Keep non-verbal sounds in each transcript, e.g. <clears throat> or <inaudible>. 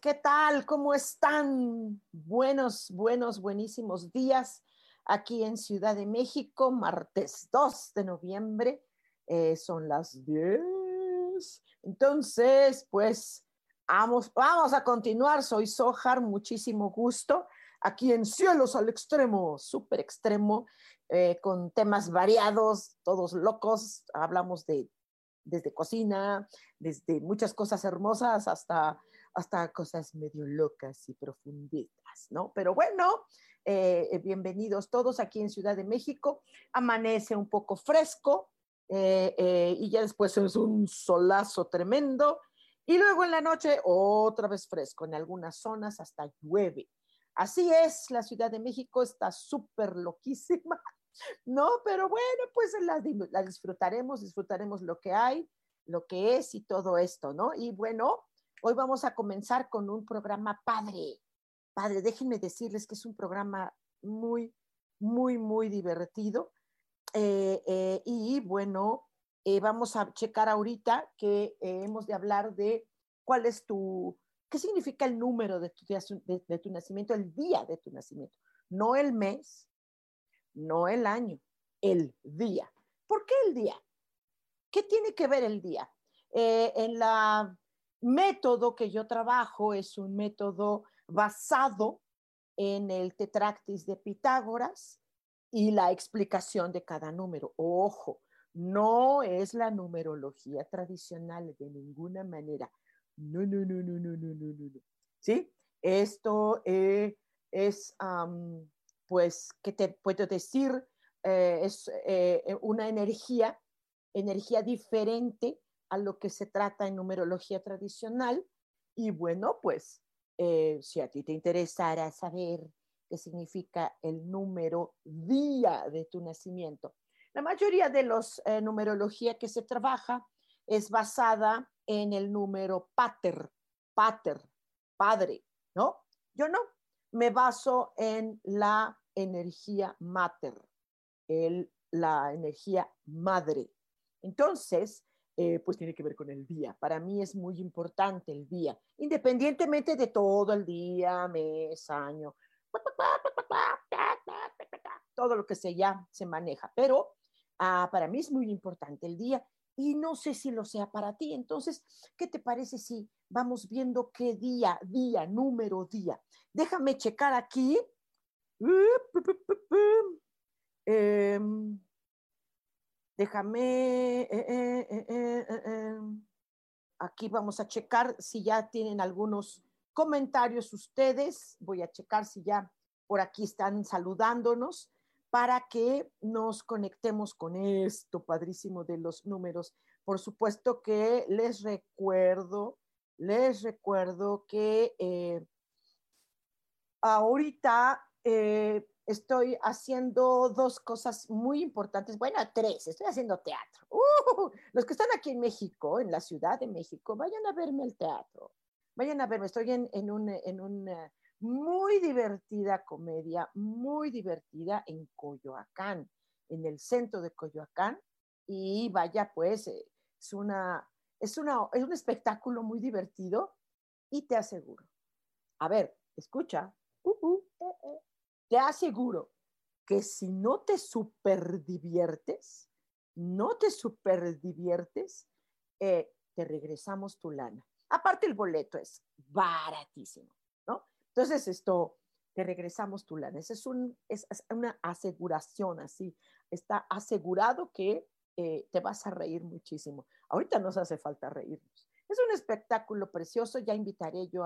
¿Qué tal? ¿Cómo están? Buenos, buenos, buenísimos días aquí en Ciudad de México, martes 2 de noviembre. Eh, son las 10. Entonces, pues vamos, vamos a continuar. Soy Sojar, muchísimo gusto. Aquí en Cielos al Extremo, súper extremo, eh, con temas variados, todos locos. Hablamos de desde cocina, desde muchas cosas hermosas hasta, hasta cosas medio locas y profunditas, ¿no? Pero bueno, eh, eh, bienvenidos todos aquí en Ciudad de México. Amanece un poco fresco eh, y ya después es un solazo tremendo. Y luego en la noche otra vez fresco, en algunas zonas hasta llueve. Así es, la Ciudad de México está súper loquísima. <laughs> ¿no? Pero bueno, pues la, disfrutaremos, disfrutaremos lo que hay, lo que es y todo esto, ¿no? Y bueno, hoy vamos a comenzar con un programa padre. Padre, déjenme decirles que es un programa muy, muy, muy divertido. Eh, eh, y bueno, eh, vamos a checar ahorita que hemos de hablar de cuál es tu, qué significa el número de tu, nacimiento, el día de tu nacimiento, no el mes, no el año, el día. ¿Por qué el día? ¿Qué tiene que ver el día? En la método que yo trabajo es un método basado en el tetractis de Pitágoras y la explicación de cada número. Ojo, no es la numerología tradicional de ninguna manera. No, no, no, no, no, no, no, no. ¿Sí? Esto eh, es pues, ¿qué te puedo decir? Eh, es eh, una energía, energía diferente a lo que se trata en numerología tradicional. Y bueno, pues, si a ti te interesara saber qué significa el número día de tu nacimiento, la mayoría de los numerología que se trabaja es basada en el número pater, pater, padre, ¿no? Yo no, me baso en la energía mater, el, la energía madre. Entonces, eh, pues tiene que ver con el día. Para mí es muy importante el día, independientemente de todo el día, mes, año, todo lo que se ya se maneja. Pero ah, para mí es muy importante el día y no sé si lo sea para ti. Entonces, ¿qué te parece si vamos viendo qué día, día, número, día? Déjame checar aquí Em, déjame, eh, eh, eh, aquí vamos a checar si ya tienen algunos comentarios ustedes. Voy a checar si ya por aquí están saludándonos para que nos conectemos con esto padrísimo de los números. Por supuesto que les recuerdo, les recuerdo que ahorita estoy haciendo dos cosas muy importantes, bueno, tres, estoy haciendo teatro. Uh, los que están aquí en México, en la Ciudad de México, vayan a verme al teatro, vayan a verme, estoy en, en, en una muy divertida comedia, muy divertida en Coyoacán, en el centro de Coyoacán, y vaya, pues, eh, es, una, es, una, es un espectáculo muy divertido y te aseguro. A ver, escucha. Uh, uh, eh, eh te aseguro que si no te super diviertes, no te super diviertes, eh, te regresamos tu lana. Aparte el boleto es baratísimo, ¿no? Entonces esto, te regresamos tu lana. es, un, es, una aseguración así. Está asegurado que eh, te vas a reír muchísimo. Ahorita nos hace falta reírnos. Es un espectáculo precioso. Ya invitaré yo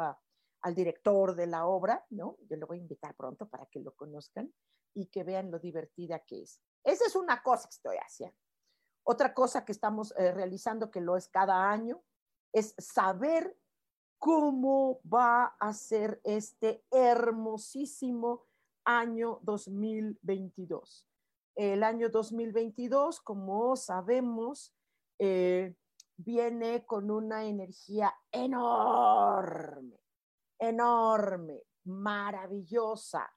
al director de la obra, ¿no? Yo lo voy a invitar pronto para que lo conozcan y que vean lo divertida que es. Esa es una cosa que estoy haciendo. Otra cosa que estamos eh, realizando, que lo es cada año, es saber cómo va a ser este hermosísimo año 2022. El año 2022, como sabemos, eh, viene con una energía enorme, enorme, maravillosa.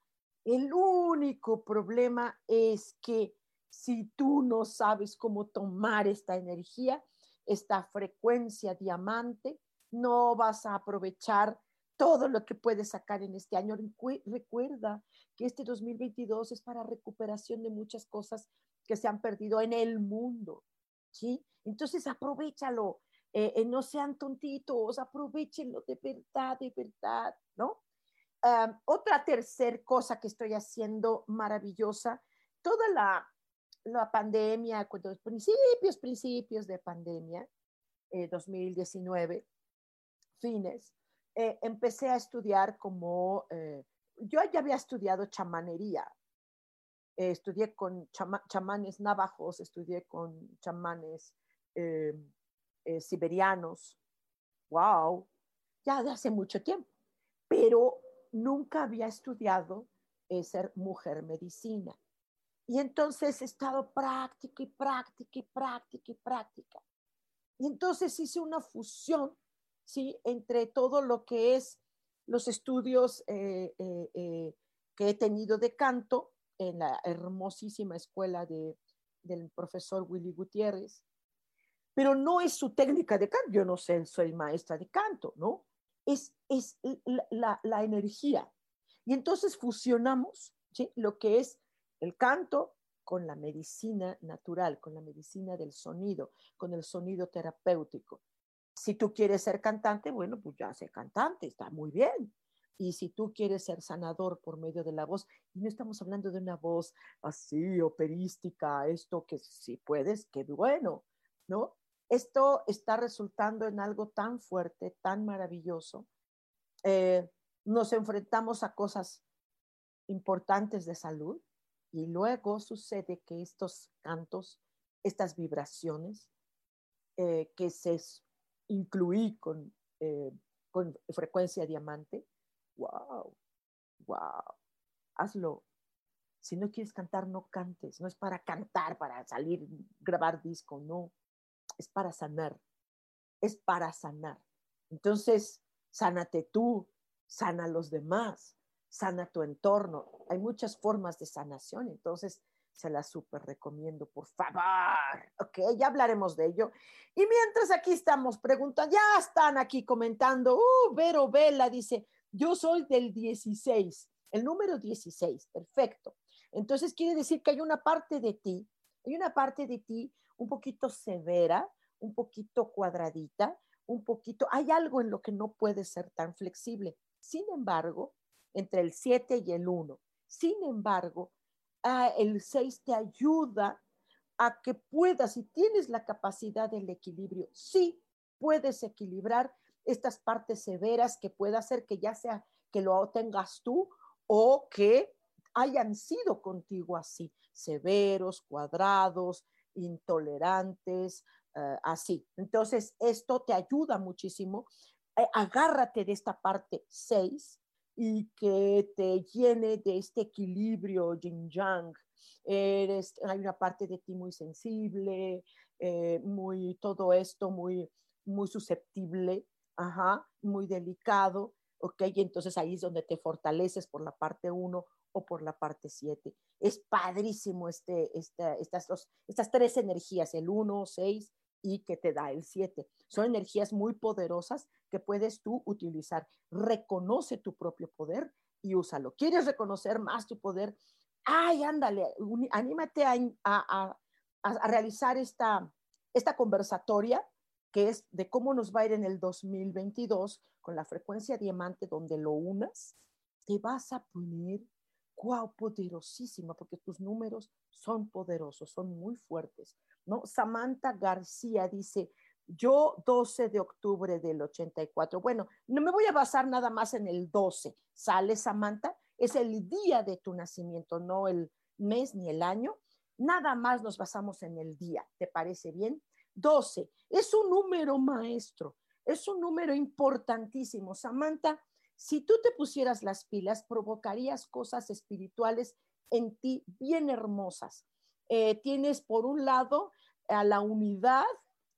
El único problema es que si tú no sabes cómo tomar esta energía, esta frecuencia diamante, no vas a aprovechar todo lo que puedes sacar en este año. Recuerda que este 2022 es para recuperación de muchas cosas que se han perdido en el mundo, ¿sí? Entonces aprovechalo, eh, eh, no sean tontitos, aprovechenlo de verdad, de verdad, ¿no? otra tercer cosa que estoy haciendo maravillosa, toda la, la pandemia, cuando principios, principios de pandemia, 2019, eh, fines, eh, empecé a estudiar como, yo ya había estudiado chamanería, estudié con chamanes navajos, estudié con chamanes siberianos, wow, ya de hace mucho tiempo, pero nunca había estudiado ser mujer medicina. Y entonces he estado práctica y práctica y práctica y práctica. Y entonces hice una fusión ¿sí? Entre todo lo que es los estudios eh, eh, eh, que he tenido de canto en la hermosísima escuela de, del profesor Willy Gutiérrez, pero no es su técnica de canto, yo no sé, soy maestra de canto, ¿no? Es, es la, la, energía. Y entonces fusionamos lo que es el canto con la medicina natural, con la medicina del sonido, con el sonido terapéutico. Si tú quieres ser cantante, bueno, pues ya sé cantante, está muy bien. Y si tú quieres ser sanador por medio de la voz, y no estamos hablando de una voz así operística, esto que si puedes, qué bueno, ¿no? Esto está resultando en algo tan fuerte, tan maravilloso. Eh, nos enfrentamos a cosas importantes de salud y luego sucede que estos cantos, estas vibraciones eh, que se incluí con, eh, con frecuencia diamante, wow, wow, hazlo. Si no quieres cantar, no cantes. No es para cantar, para salir, grabar disco, no. Es para sanar. Es para sanar. Entonces, sánate tú, sana los demás, sana tu entorno. Hay muchas formas de sanación. Entonces, se la súper recomiendo, por favor. Ok, ya hablaremos de ello. Y mientras aquí estamos preguntando, ya están aquí comentando, uh, Vero Vela dice, yo soy del 16, el número 16, perfecto. Entonces quiere decir que hay una parte de ti, hay una parte de ti un poquito severa, un poquito cuadradita, un poquito, hay algo en lo que no puede ser tan flexible. Sin embargo, entre el 7 y el 1, sin embargo, Ah, el 6 te ayuda a que puedas, si tienes la capacidad del equilibrio, sí puedes equilibrar estas partes severas que pueda hacer que ya sea que lo tengas tú o que hayan sido contigo así, severos, cuadrados, intolerantes, ah, así. Entonces, esto te ayuda muchísimo. Eh, agárrate de esta parte 6 y que te llene de este equilibrio yin-yang. Eres, hay una parte de ti muy sensible, eh, muy todo esto, muy, muy susceptible, ajá, muy delicado, ¿ok? Entonces ahí es donde te fortaleces por la parte 1 o por la parte 7. Es padrísimo este, este, estas, estas tres energías, el 1, 6 y que te da el 7. Son energías muy poderosas que puedes tú utilizar. Reconoce tu propio poder y úsalo. ¿Quieres reconocer más tu poder? Ay, ándale, anímate a, a, a, realizar esta, esta conversatoria que es de cómo nos va a ir en el 2022 con la frecuencia diamante donde lo unas, te vas a poner, wow, poderosísima, porque tus números son poderosos, son muy fuertes, ¿no? Samantha García dice, yo 12 de octubre del 84. Bueno, no me voy a basar nada más en el 12. ¿Sale, Samantha? Es el día de tu nacimiento, no el mes ni el año. Nada más nos basamos en el día. ¿Te parece bien? 12. Es un número maestro. Es un número importantísimo. Samantha, si tú te pusieras las pilas, provocarías cosas espirituales en ti bien hermosas. Eh, tienes por un lado a la unidad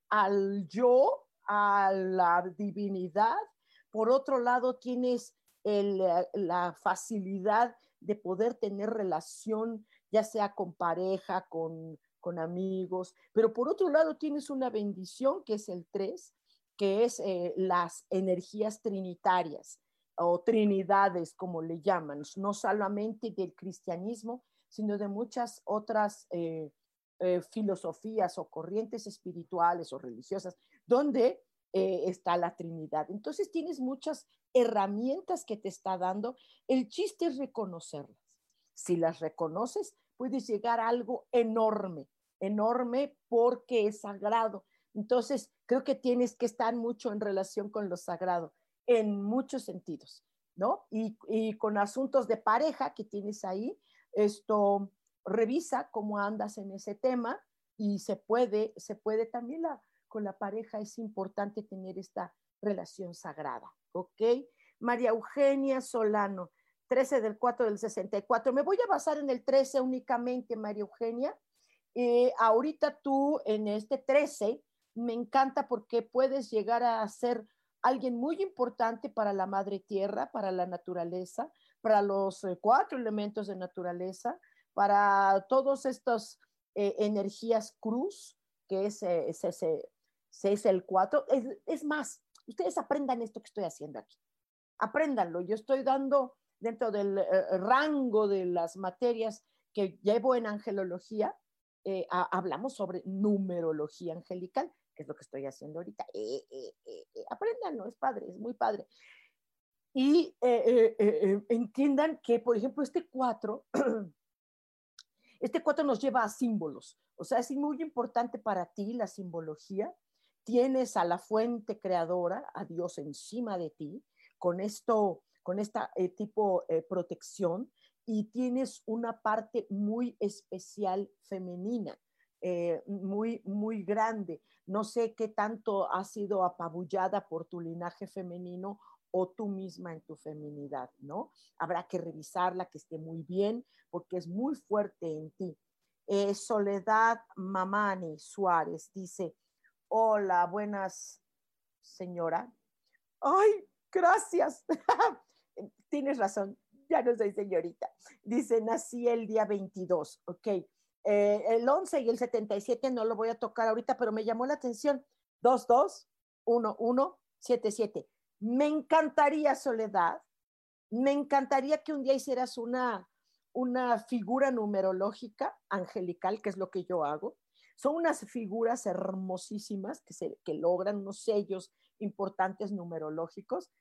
al yo, a la divinidad. Por otro lado, tienes la facilidad de poder tener relación, ya sea con pareja, con, amigos, pero por otro lado tienes una bendición que es el 3, que es eh, las energías trinitarias o trinidades, como le llaman, no solamente del cristianismo, sino de muchas otras eh, eh, filosofías o corrientes espirituales o religiosas, donde eh, está la Trinidad. Entonces tienes muchas herramientas que te está dando. El chiste es reconocerlas. Si las reconoces, puedes llegar a algo enorme, enorme porque es sagrado. Entonces, creo que tienes que estar mucho en relación con lo sagrado, en muchos sentidos, ¿no? Y, con asuntos de pareja que tienes ahí, esto, revisa cómo andas en ese tema y se puede, se puede también con la pareja es importante tener esta relación sagrada, ¿ok? María Eugenia Solano, 13 del 4 del 64. Me voy a basar en el 13 únicamente, María Eugenia. Eh, ahorita tú en este 13 me encanta porque puedes llegar a ser alguien muy importante para la madre tierra, para la naturaleza, para los eh, cuatro elementos de naturaleza, para todos estos eh, energías cruz, que es, eh, es, el 4. Es, más, ustedes aprendan esto que estoy haciendo aquí. Apréndanlo. Yo estoy dando dentro del rango de las materias que llevo en angelología, hablamos sobre numerología angelical, que es lo que estoy haciendo ahorita. apréndanlo, es padre, es muy padre. Y entiendan que, por ejemplo, este 4 <clears throat> Este cuatro nos lleva a símbolos, o sea, es muy importante para ti la simbología. Tienes a la fuente creadora, a Dios encima de ti, con esto, con esta eh, tipo eh, protección, y tienes una parte muy especial femenina, eh, muy, muy grande. No sé qué tanto has sido apabullada por tu linaje femenino o tú misma en tu feminidad, ¿no? Habrá que revisarla, que esté muy bien, porque es muy fuerte en ti. Eh, Soledad Mamani Suárez dice, hola, buenas señora. Ay, gracias. <laughs> Tienes razón, ya no soy señorita. Dice, nací el día 22, ok. Eh, el 11 y el 77 no lo voy a tocar ahorita, pero me llamó la atención. 22 11 77. Me encantaría, Soledad, me encantaría que un día hicieras una, una figura numerológica angelical, que es lo que yo hago. Son unas figuras hermosísimas que, se, que logran unos sellos importantes numerológicos.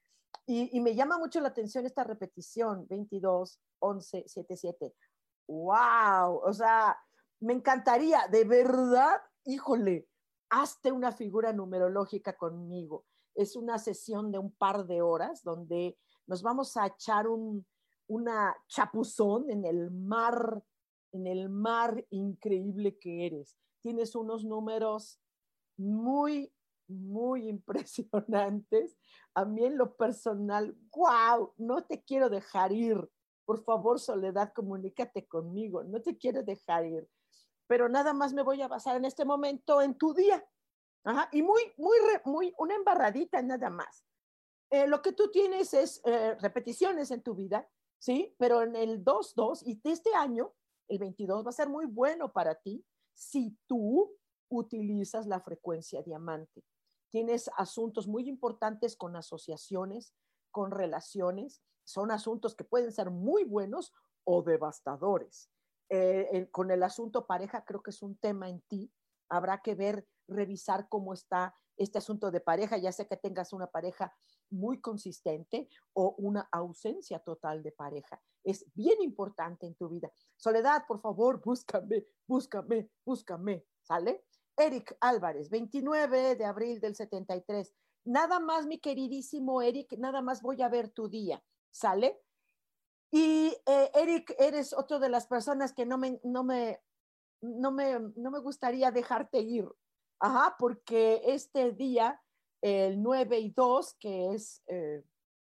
Y, y, me llama mucho la atención esta repetición, 22, 11, 7, 7. ¡Wow! O sea, me encantaría, de verdad, híjole, hazte una figura numerológica conmigo es una sesión de un par de horas donde nos vamos a echar un, una chapuzón en el mar, en el mar increíble que eres. Tienes unos números muy, muy <laughs> impresionantes. A mí en lo personal, wow, no te quiero dejar ir. Por favor, Soledad, comunícate conmigo. No te quiero dejar ir. Pero nada más me voy a basar en este momento en tu día. Y muy, muy, muy, una embarradita nada más. Eh, lo que tú tienes es eh, repeticiones en tu vida, ¿sí? Pero en el 2-2 y este año, el 22 va a ser muy bueno para ti si tú utilizas la frecuencia diamante. Tienes asuntos muy importantes con asociaciones, con relaciones. Son asuntos que pueden ser muy buenos o devastadores. Eh, con el asunto pareja creo que es un tema en ti. Habrá que ver revisar cómo está este asunto de pareja, ya sea que tengas una pareja muy consistente o una ausencia total de pareja. Es bien importante en tu vida. Soledad, por favor, búscame, búscame, búscame, ¿sale? Eric Álvarez, 29 de abril del 73. Nada más, mi queridísimo Eric, nada más voy a ver tu día, ¿sale? Y eh, Eric, eres otro de las personas que no me, no me, no me, no me gustaría dejarte ir. Ajá, porque este día, el 9 y 2, que es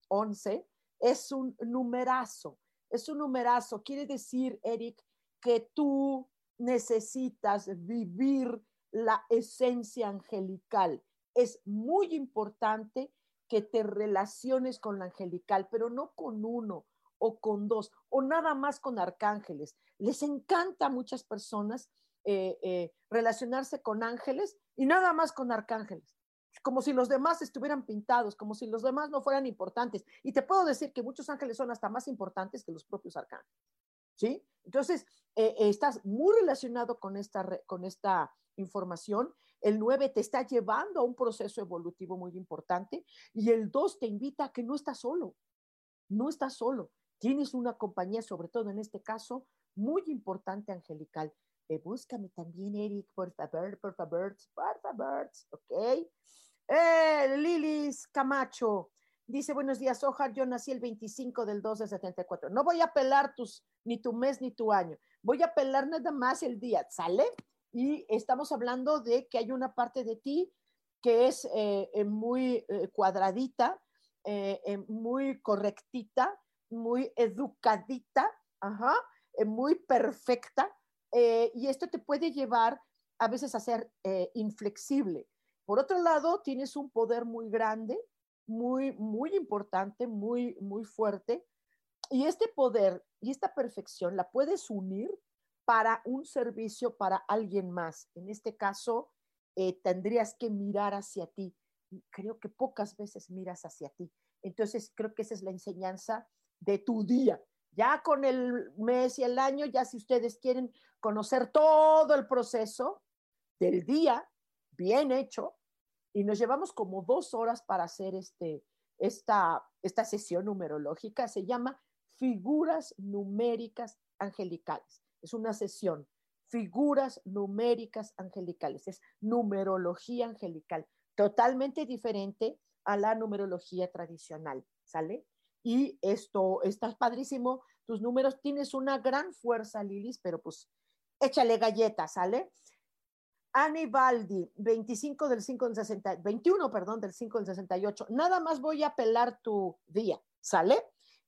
11, eh, es un numerazo. Es un numerazo. Quiere decir, Eric, que tú necesitas vivir la esencia angelical. Es muy importante que te relaciones con la angelical, pero no con uno o con dos, o nada más con arcángeles. Les encanta a muchas personas eh, eh, relacionarse con ángeles y nada más con arcángeles, como si los demás estuvieran pintados, como si los demás no fueran importantes. Y te puedo decir que muchos ángeles son hasta más importantes que los propios arcángeles. ¿Sí? Entonces, eh, estás muy relacionado con esta, con esta información. El 9 te está llevando a un proceso evolutivo muy importante y el 2 te invita a que no estás solo. No estás solo. Tienes una compañía, sobre todo en este caso, muy importante angelical. Eh, búscame también, Eric, por favor, por favor, por favor, ¿ok? Eh, Lilis Camacho dice, buenos días, Ojar, yo nací el 25 del 2 de 74. No voy a pelar tus, ni tu mes ni tu año, voy a pelar nada más el día, ¿sale? Y estamos hablando de que hay una parte de ti que es eh, eh, muy cuadradita, muy correctita, muy educadita, ajá, muy perfecta, eh, y esto te puede llevar a veces a ser eh, inflexible. Por otro lado, tienes un poder muy grande, muy, muy importante, muy, muy fuerte, y este poder y esta perfección la puedes unir para un servicio para alguien más. En este caso, eh, tendrías que mirar hacia ti. Creo que pocas veces miras hacia ti. Entonces, creo que esa es la enseñanza de tu día. Ya con el mes y el año, ya si ustedes quieren conocer todo el proceso del día, bien hecho, y nos llevamos como dos horas para hacer este, esta, esta sesión numerológica, se llama Figuras Numéricas Angelicales. Es una sesión, figuras numéricas angelicales, es numerología angelical, totalmente diferente a la numerología tradicional, ¿sale? Y esto, estás padrísimo, tus números, tienes una gran fuerza, Lilis, pero pues échale galletas, ¿sale? Anibaldi, 25 del 5 del 60, 21, perdón, del 5 del 68. Nada más voy a pelar tu día, ¿sale?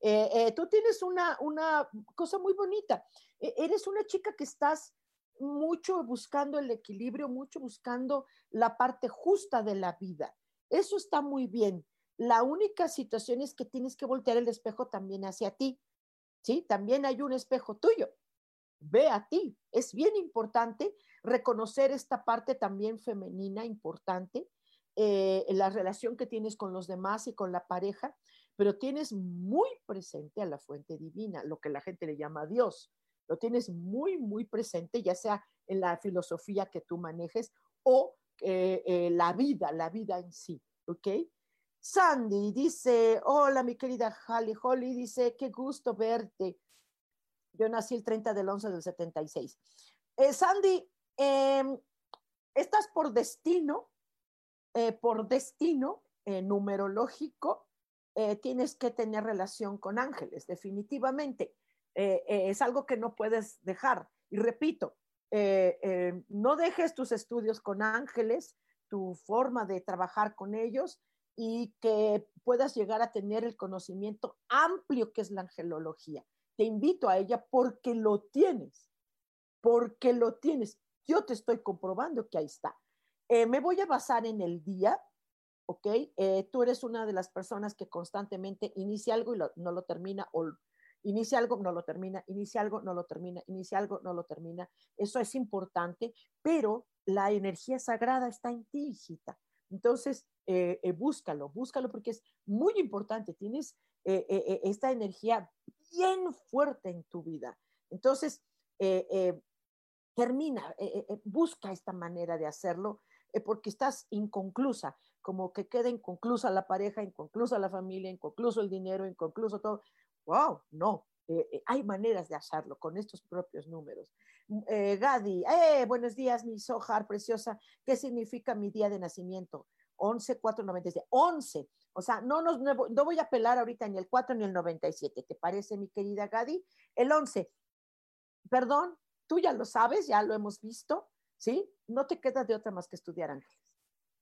Eh, eh, tú tienes una, una cosa muy bonita. E, eres una chica que estás mucho buscando el equilibrio, mucho buscando la parte justa de la vida. Eso está muy bien. La única situación es que tienes que voltear el espejo también hacia ti. ¿Sí? También hay un espejo tuyo. Ve a ti. Es bien importante reconocer esta parte también femenina importante, eh, la relación que tienes con los demás y con la pareja, pero tienes muy presente a la fuente divina, lo que la gente le llama Dios. Lo tienes muy, muy presente, ya sea en la filosofía que tú manejes o eh, eh, la vida, la vida en sí. ¿Ok? Sandy dice, hola mi querida Holly, Holly dice, qué gusto verte. Yo nací el 30 del 11 del 76. Eh, Sandy, em, estás por destino, eh, por destino eh, numerológico, tienes que tener relación con ángeles, definitivamente. es algo que no puedes dejar. Y repito, no dejes tus estudios con ángeles, tu forma de trabajar con ellos, y que puedas llegar a tener el conocimiento amplio que es la angelología. Te invito a ella porque lo tienes, porque lo tienes. Yo te estoy comprobando que ahí está. Eh, me voy a basar en el día, ¿ok? Eh, tú eres una de las personas que constantemente inicia algo y no lo termina, o inicia algo, no lo termina, inicia algo, no lo termina, inicia algo, no lo termina. Eso es importante, pero la energía sagrada está en ti, hijita. Entonces, eh, eh, búscalo, búscalo porque es muy importante. Tienes eh, esta energía bien fuerte en tu vida. Entonces, termina, busca esta manera de hacerlo. porque estás inconclusa, como que queda inconclusa la pareja, inconclusa la familia, inconcluso el dinero, inconcluso todo. ¡Wow! No, hay maneras de hacerlo con estos propios números. Mm, Gadi, buenos días, mi Sojar preciosa. ¿Qué significa mi día de nacimiento? 11, 4, 97. 11. O sea, no, nos, no voy a apelar ahorita ni el 4 ni el 97. ¿Te parece, mi querida Gadi? El 11. Perdón, tú ya lo sabes, ya lo hemos visto, ¿sí? No te queda de otra más que estudiar ángeles.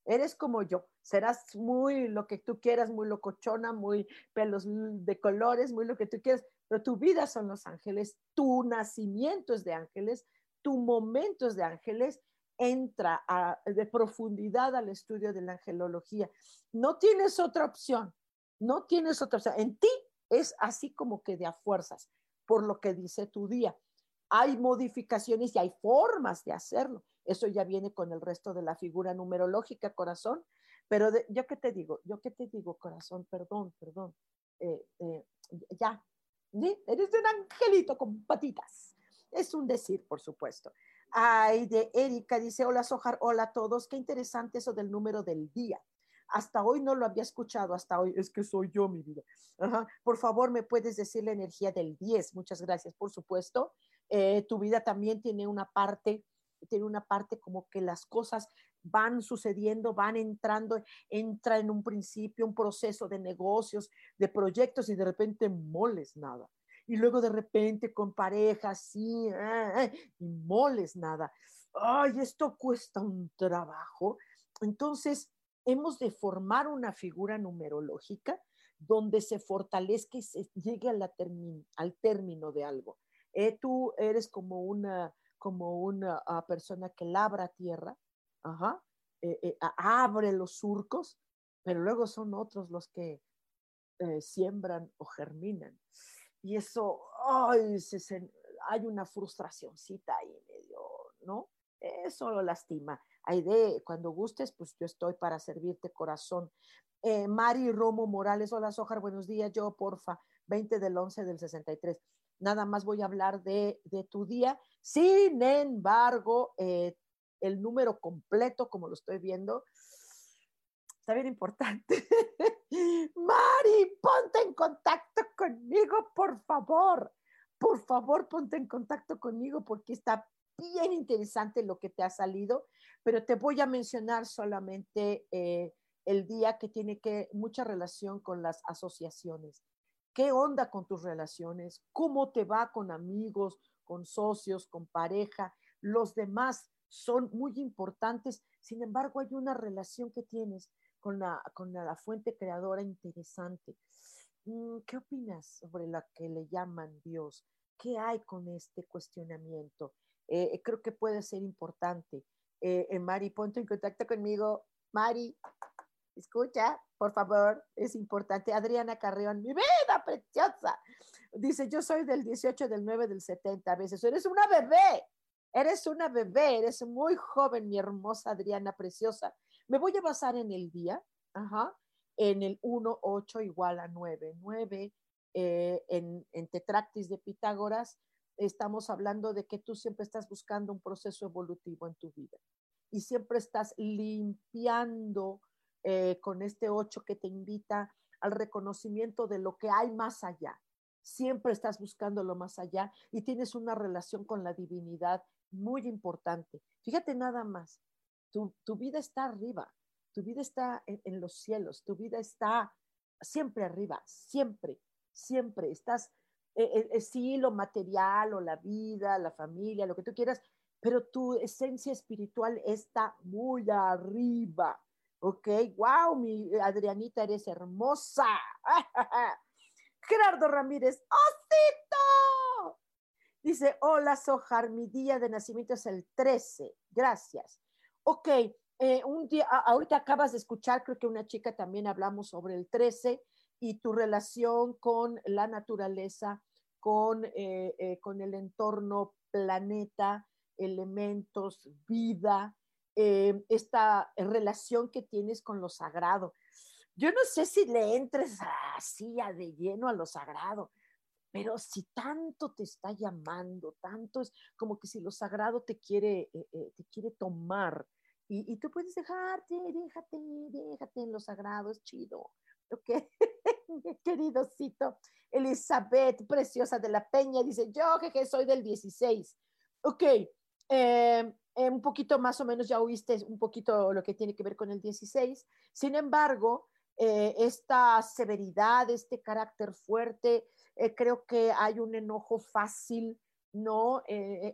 Eres como yo, serás muy lo que tú quieras, muy locochona, muy pelos de colores, muy lo que tú quieras, pero tu vida son los ángeles, tu nacimiento es de ángeles, tu momento es de ángeles, entra de profundidad al estudio de la angelología. No tienes otra opción, no tienes otra opción. En ti es así como que de a fuerzas, por lo que dice tu día. Hay modificaciones y hay formas de hacerlo. Eso ya viene con el resto de la figura numerológica, corazón. Pero yo qué te digo, yo qué te digo, corazón, perdón, perdón. Eh, eh, ya, eres un angelito con patitas. Es un decir, por supuesto. Ay, de Erika dice, hola Sojar, hola a todos. Qué interesante eso del número del día. Hasta hoy no lo había escuchado, hasta hoy es que soy yo, mi vida. Por favor, me puedes decir la energía del 10. Muchas gracias, por supuesto. Eh, tu vida también tiene una parte tiene una parte como que las cosas van sucediendo, van entrando, entra en un principio un proceso de negocios, de proyectos y de repente moles nada. Y luego de repente con parejas, sí, ah, y moles nada. Ay, esto cuesta un trabajo. Entonces, hemos de formar una figura numerológica donde se fortalezca y se llegue al término de algo. Eh, tú eres como una, como una ah, persona que labra tierra, eh, eh, abre los surcos, pero luego son otros los que eh, siembran o germinan. Y eso, ay, hay una frustracióncita ahí medio, ¿no? Eso lo lastima. Hay de, cuando gustes, pues yo estoy para servirte corazón. Mari Romo Morales, hola Sojar, buenos días, yo porfa, 20 del 11 del 63 nada más voy a hablar de, tu día. Sin embargo, eh, el número completo, como lo estoy viendo, está bien importante. <laughs> Mari, ponte en contacto conmigo, por favor. Por favor, ponte en contacto conmigo porque está bien interesante lo que te ha salido, pero te voy a mencionar solamente eh, el día que tiene que mucha relación con las asociaciones. ¿Qué onda con tus relaciones? ¿Cómo te va con amigos, con socios, con pareja? Los demás son muy importantes. Sin embargo, hay una relación que tienes con la, con la, fuente creadora interesante. Mm, ¿Qué opinas sobre la que le llaman Dios? ¿Qué hay con este cuestionamiento? Eh, creo que puede ser importante. Eh, eh, Mari, ponte en contacto conmigo. Mari, escucha, por favor, es importante. Adriana Carrión, mi vida preciosa. Dice, yo soy del 18, del 9, del 70 a veces. Eres una bebé, eres una bebé, eres muy joven, mi hermosa Adriana preciosa. Me voy a basar en el día, ajá, en el 1, 8 igual a 9. 9 eh, en, en Tetractis de Pitágoras, estamos hablando de que tú siempre estás buscando un proceso evolutivo en tu vida y siempre estás limpiando eh, con este ocho que te invita al reconocimiento de lo que hay más allá. Siempre estás buscando lo más allá y tienes una relación con la divinidad muy importante. Fíjate nada más, tu, vida está arriba, tu vida está en, los cielos, tu vida está siempre arriba, siempre, siempre. Estás, eh, eh, sí, lo material o la vida, la familia, lo que tú quieras, pero tu esencia espiritual está muy arriba. Ok, wow, mi Adrianita, eres hermosa. <laughs> Gerardo Ramírez, ¡Osito! Dice, hola Sojar, mi día de nacimiento es el 13. Gracias. Ok, eh, un día, ahorita acabas de escuchar, creo que una chica también hablamos sobre el 13 y tu relación con la naturaleza, con, eh, eh, con el entorno, planeta, elementos, vida. Esta relación que tienes con lo sagrado. Yo no sé si le entres así a de lleno a lo sagrado, pero si tanto te está llamando, tanto es como que si lo sagrado te quiere, eh, eh, te quiere tomar, Y, tú puedes dejarte, déjate, déjate en lo sagrado, es chido. Ok, <laughs> queridocito. Elizabeth, preciosa de la Peña, dice, yo que soy del 16. Ok, eh, un poquito más o menos ya oíste un poquito lo que tiene que ver con el 16. Sin embargo, eh, esta severidad, este carácter fuerte, eh, creo que hay un enojo fácil, ¿no?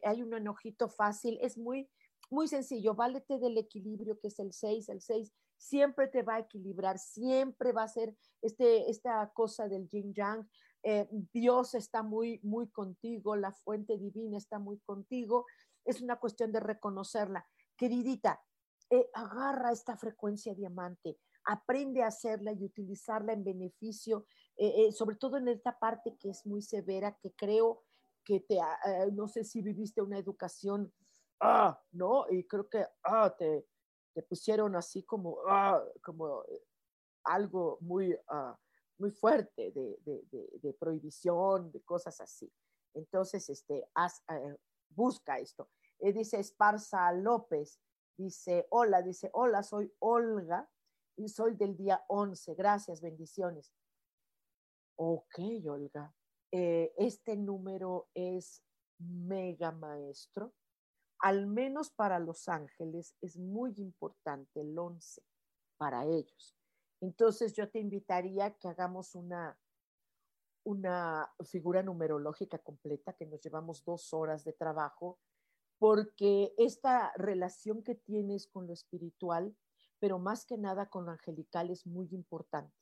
hay un enojito fácil, es muy, muy sencillo, válete del equilibrio que es el 6, el 6 siempre te va a equilibrar, siempre va a ser este, esta cosa del yin yang. Eh, Dios está muy, muy contigo, la fuente divina está muy contigo. Es una cuestión de reconocerla. Queridita, eh, agarra esta frecuencia diamante, aprende a hacerla y utilizarla en beneficio, eh, sobre todo en esta parte que es muy severa, que creo que te, no sé si viviste una educación, ah, ¿no? Y creo que ah, te, pusieron así como, ah, como eh, algo muy, ah, muy fuerte de, prohibición, de cosas así. Entonces, este, eh, busca esto. Eh, dice Esparza López, dice, hola, dice, hola, soy Olga y soy del día 11. Gracias, bendiciones. Ok, Olga. este número es mega maestro al menos para los ángeles, es muy importante el 11 para ellos. Entonces yo te invitaría que hagamos una, una figura numerológica completa, que nos llevamos dos horas de trabajo, porque esta relación que tienes con lo espiritual, pero más que nada con lo angelical, es muy importante.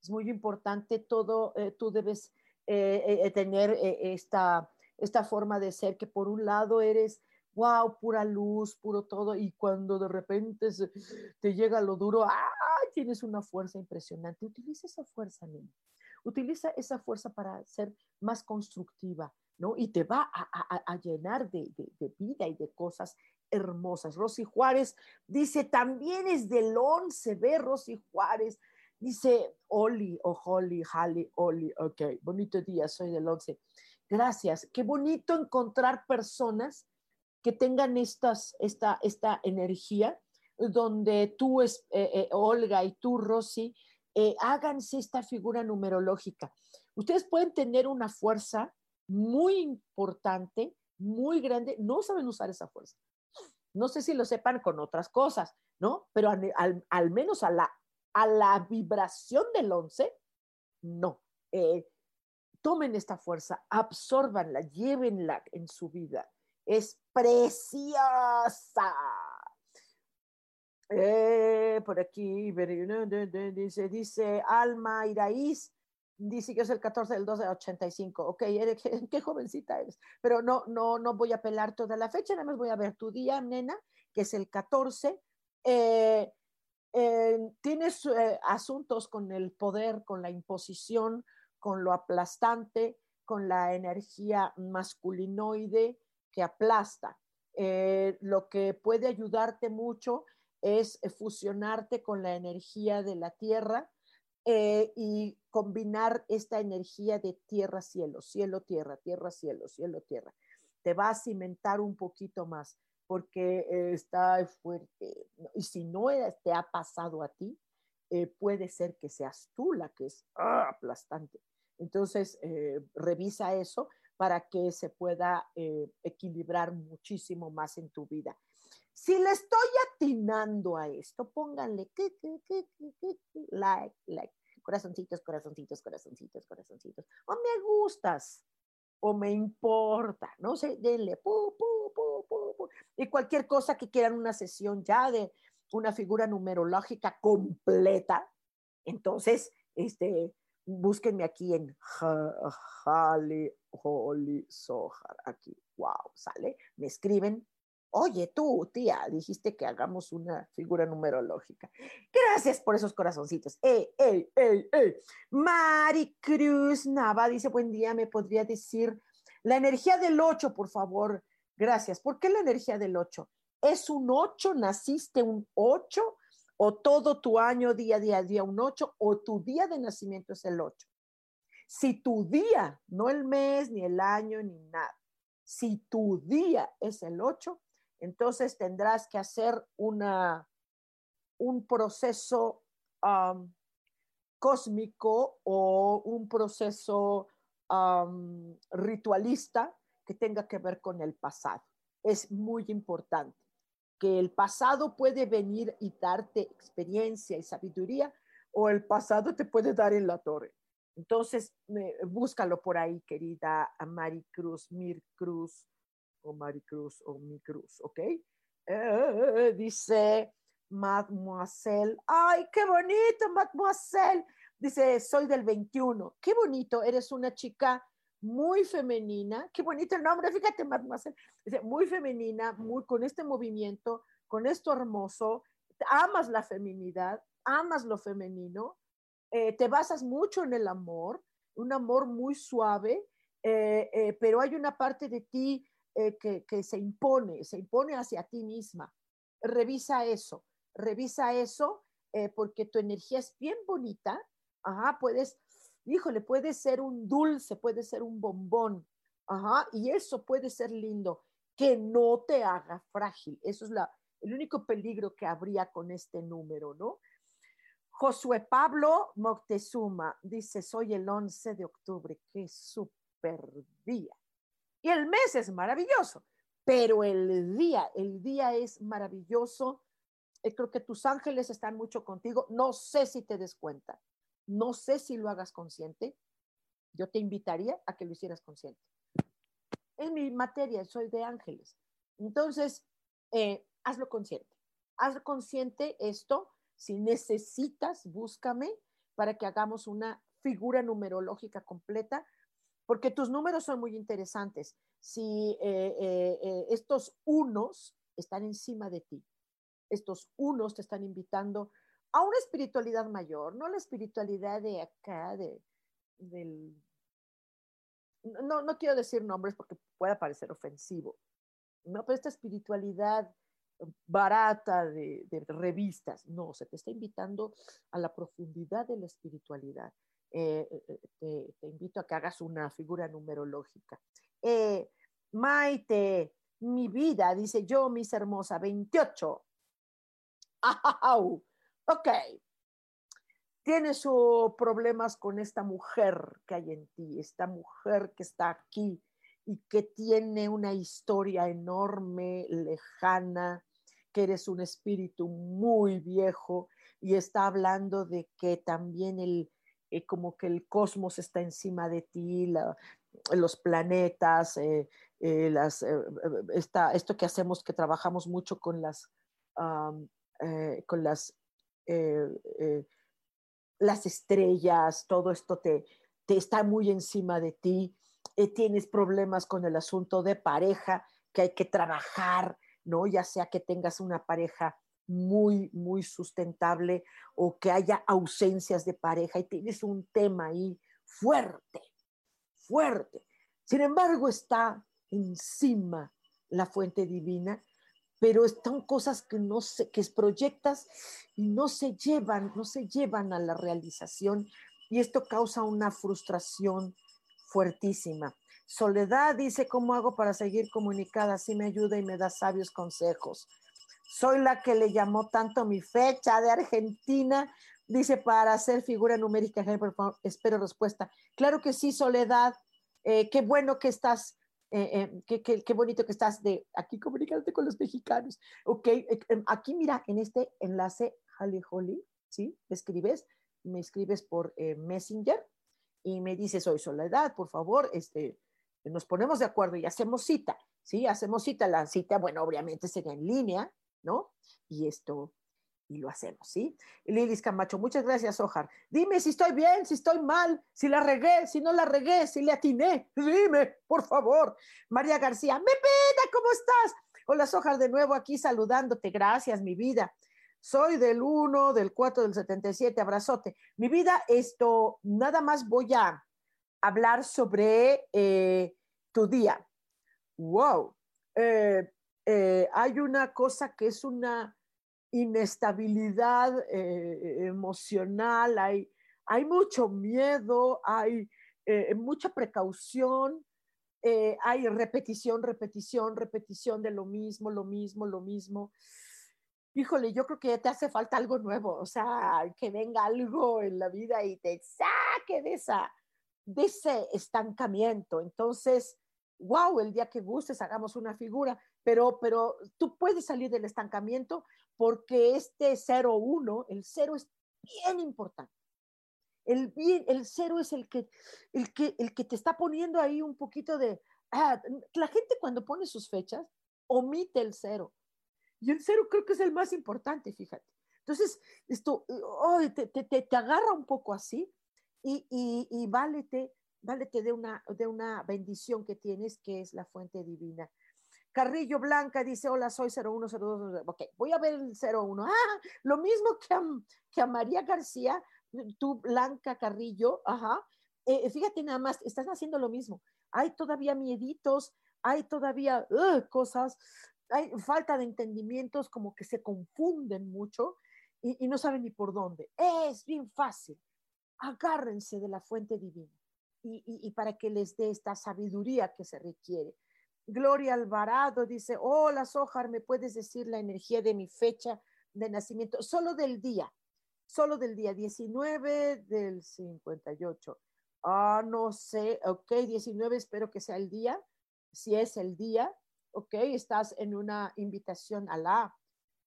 Es muy importante todo, eh, tú debes eh, eh, tener esta, esta forma de ser, que por un lado eres wow, pura luz, puro todo, y cuando de repente te llega lo duro, ¡ah! Tienes una fuerza impresionante. Utiliza esa fuerza, niña. Utiliza esa fuerza para ser más constructiva, ¿no? Y te va a, llenar de, vida y de cosas hermosas. Rosy Juárez dice, también es del 11, ve Rosy Juárez. Dice, Oli, o Holly, Hali, Oli, ok, bonito día, soy del 11. Gracias, qué bonito encontrar personas que tengan estas, esta, esta energía, donde tú, eh, eh, Olga, y tú, Rosy, eh, háganse esta figura numerológica. Ustedes pueden tener una fuerza muy importante, muy grande, no saben usar esa fuerza. No sé si lo sepan con otras cosas, ¿no? Pero al, menos a la, a la vibración del 11, no. tomen esta fuerza, absorbanla, llévenla en su vida es preciosa. Eh, por aquí, dice, dice Alma Iraíz, dice que es el 14 del 12 de 85. Ok, qué jovencita eres. Pero no, no, no voy a pelar toda la fecha, nada más voy a ver tu día, nena, que es el 14. Eh, eh, tienes asuntos con el poder, con la imposición, con lo aplastante, con la energía masculinoide, que aplasta. Eh, lo que puede ayudarte mucho es eh, fusionarte con la energía de la tierra eh, y combinar esta energía de tierra, cielo, cielo, tierra, tierra, cielo, cielo, tierra. Te va a cimentar un poquito más porque está fuerte. Y si no te ha pasado a ti, puede ser que seas tú la que es aplastante. Entonces, revisa eso para que se pueda eh, equilibrar muchísimo más en tu vida. Si le estoy atinando a esto, pónganle like, like, corazoncitos, corazoncitos, corazoncitos, corazoncitos. O me gustas, o me importa, no sé, denle, pu, pu, pu, y cualquier cosa que quieran una sesión ya de una figura numerológica completa, entonces, este, búsquenme aquí en Holly, Holly Sohar, aquí, wow, sale, me escriben, oye tú, tía, dijiste que hagamos una figura numerológica. Gracias por esos corazoncitos. Ey, ey, ey, ey. Maricruz Nava dice, buen día, ¿me podría decir la energía del 8, por favor? Gracias. ¿Por qué la energía del 8? ¿Es un 8? ¿Naciste un 8? o todo tu año, día, día, día, un 8, o tu día de nacimiento es el 8. Si tu día, no el mes, ni el año, ni nada, si tu día es el 8, Entonces tendrás que hacer una, un proceso cósmico o un proceso ritualista que tenga que ver con el pasado. Es muy importante que el pasado puede venir y darte experiencia y sabiduría o el pasado te puede dar en la torre. Entonces, búscalo por ahí, querida Maricruz, Mir Cruz, o Maricruz, o Mi Cruz, ¿ok? Eh, dice Mademoiselle, ay, qué bonito, Mademoiselle. Dice, soy del 21. Qué bonito, eres una chica muy femenina. Qué bonito el nombre, fíjate, Mademoiselle. Dice, muy femenina, muy con este movimiento, con esto hermoso. Amas la feminidad, amas lo femenino, eh, te basas mucho en el amor, un amor muy suave, eh, pero hay una parte de ti que, que se impone, se impone hacia ti misma. Revisa eso, revisa eso, porque tu energía es bien bonita, Ajá, puedes, híjole, puede ser un dulce, puede ser un bombón. Ajá, y eso puede ser lindo, que no te haga frágil. Eso es la, el único peligro que habría con este número, ¿no? Josué Pablo Moctezuma dice, soy el 11 de octubre, qué super día. Y el mes es maravilloso, pero el día, el día es maravilloso. Eh, creo que tus ángeles están mucho contigo. No sé si te des cuenta. No sé si lo hagas consciente. Yo te invitaría a que lo hicieras consciente. En mi materia soy de ángeles. Entonces, eh, hazlo consciente. Hazlo consciente esto. Si necesitas, búscame para que hagamos una figura numerológica completa, porque tus números son muy interesantes. Si eh, eh, estos unos están encima de ti, estos unos te están invitando a una espiritualidad mayor, no la espiritualidad de acá, de. No, no quiero decir nombres porque pueda parecer ofensivo, no, pero esta espiritualidad barata de, revistas, no, se te está invitando a la profundidad de la espiritualidad. Eh, eh, eh, te, invito a que hagas una figura numerológica. Maite, mi vida, dice yo, mis hermosa, 28. <laughs> ¡Au! Ok, tienes problemas con esta mujer que hay en ti, esta mujer que está aquí y que tiene una historia enorme, lejana, que eres un espíritu muy viejo y está hablando de que también el, eh, como que el cosmos está encima de ti, los planetas, eh, eh, las, esto que hacemos, que trabajamos mucho con las, con las eh, eh, las estrellas, todo esto te, te está muy encima de ti, eh, tienes problemas con el asunto de pareja que hay que trabajar, ¿no? Ya sea que tengas una pareja muy, muy sustentable o que haya ausencias de pareja y tienes un tema ahí fuerte, fuerte. Sin embargo, está encima la fuente divina pero están cosas que no se, que proyectas y no se llevan, no se llevan a la realización y esto causa una frustración fuertísima. Soledad dice, ¿cómo hago para seguir comunicada? Así me ayuda y me da sabios consejos. Soy la que le llamó tanto mi fecha de Argentina. Dice, para hacer figura numérica, espero respuesta. Claro que sí, Soledad. Eh, qué bueno que estás eh, eh, qué, bonito que estás de aquí comunicándote con los mexicanos. Ok, em, aquí mira, en este enlace, Holly Holly, ¿sí? Me escribes, me escribes por Messenger y me dices, soy Soledad, por favor, este, nos ponemos de acuerdo y hacemos cita, ¿sí? Hacemos cita, la cita, bueno, obviamente sería en línea, ¿no? Y esto, y lo hacemos, ¿sí? Lilis Camacho, muchas gracias, Ojar. Dime si estoy bien, si estoy mal, si la regué, si no la regué, si le atiné. Dime, por favor. María García, me pena, ¿cómo estás? Hola, Sojar, de nuevo aquí saludándote. Gracias, mi vida. Soy del 1, del 4, del 77, abrazote. Mi vida, esto, nada más voy a hablar sobre eh, tu día. Wow. Eh, eh, hay una cosa que es una inestabilidad eh, emocional, hay, hay mucho miedo, hay eh, mucha precaución, eh, hay repetición, repetición, repetición de lo mismo, lo mismo, lo mismo. Híjole, yo creo que te hace falta algo nuevo, o sea, que venga algo en la vida y te saque de, esa, de ese estancamiento. Entonces, wow, el día que gustes hagamos una figura, pero, pero tú puedes salir del estancamiento porque este 0-1, el cero es bien importante. El, bien, el cero es el que, el, que, el que te está poniendo ahí un poquito de... Ah, la gente cuando pone sus fechas omite el cero. Y el cero creo que es el más importante, fíjate. Entonces, esto oh, te, te, te, agarra un poco así y, y, y válete válete de una, de una bendición que tienes, que es la fuente divina. Carrillo Blanca dice, hola, soy 0102. Ok, voy a ver el 01. <laughs> Ah, lo mismo que a, que a María García, tú, Blanca Carrillo, ajá. Eh, fíjate nada más, estás haciendo lo mismo. Hay todavía mieditos, hay todavía cosas, hay falta de entendimientos, como que se confunden mucho y, y no saben ni por dónde. Es bien fácil. Agárrense de la fuente divina y, para que les dé esta sabiduría que se requiere. Gloria Alvarado dice, hola Sojar, ¿me puedes decir la energía de mi fecha de nacimiento? Solo del día, solo del día 19 del 58. Ah, no sé, ok, 19 espero que sea el día, si es el día, ok, estás en una invitación a la,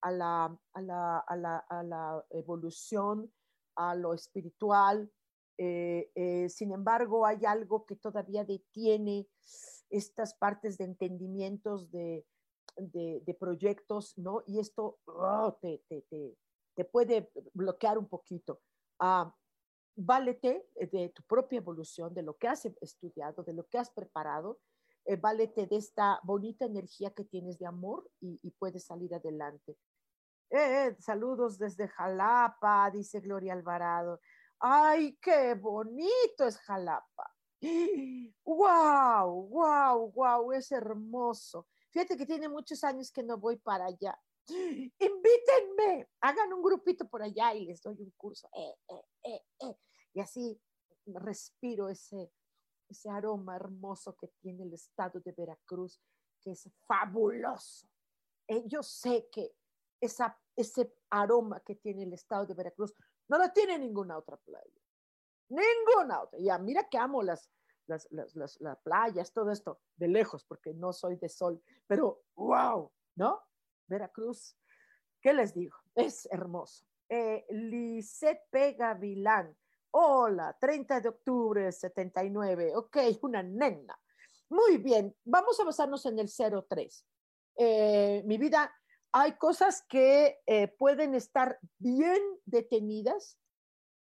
a la, a la, a la, a la evolución, a lo espiritual, eh, eh, sin embargo, hay algo que todavía detiene estas partes de entendimientos de, de, proyectos, ¿no? Y esto oh, te, te, te, puede bloquear un poquito. Ah, válete de tu propia evolución, de lo que has estudiado, de lo que has preparado, eh, válete de esta bonita energía que tienes de amor y, y puedes salir adelante. saludos desde Jalapa, dice Gloria Alvarado. ¡Ay, qué bonito es Jalapa! ¡Wow! ¡Wow! ¡Wow! Es hermoso. Fíjate que tiene muchos años que no voy para allá. Invítenme, hagan un grupito por allá y les doy un curso. Eh, eh, eh, y así respiro ese, ese aroma hermoso que tiene el estado de Veracruz, que es fabuloso. yo sé que esa, ese aroma que tiene el estado de Veracruz no lo tiene ninguna otra playa. Ninguna otra. Ya, mira que amo las, las, las, las, playas, todo esto, de lejos, porque no soy de sol, pero wow, ¿no? Veracruz, ¿qué les digo? Es hermoso. Eh, Lisette Pega Vilán, hola, 30 de octubre, 79, ok, una nena. Muy bien, vamos a basarnos en el 03. Eh, mi vida hay cosas que eh, pueden estar bien detenidas,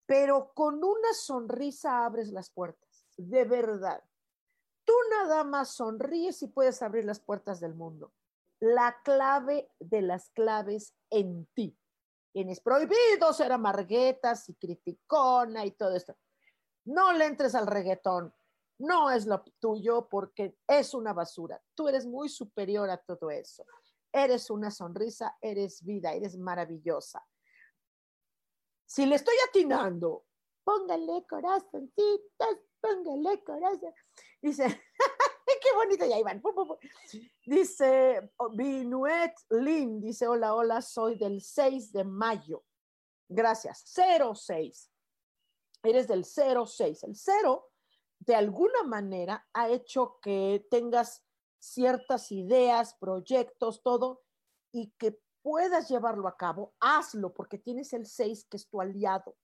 pero con una sonrisa abres las puertas, de verdad. Tú nada más sonríes y puedes abrir las puertas del mundo. La clave de las claves en ti. Tienes prohibido ser amarguetas y criticona y todo esto. No le entres al reggaetón. No es lo tuyo porque es una basura. Tú eres muy superior a todo eso. Eres una sonrisa, eres vida, eres maravillosa. Si le estoy atinando, póngale corazoncitos, póngale corazón. Dice, <laughs> qué bonito ya Iván. Dice Binuet Lin, dice, hola, hola, soy del 6 de mayo. Gracias. 06. Eres del 06. El 0, de alguna manera, ha hecho que tengas ciertas ideas, proyectos, todo, y que puedas llevarlo a cabo, hazlo, porque tienes el 6 que es tu aliado.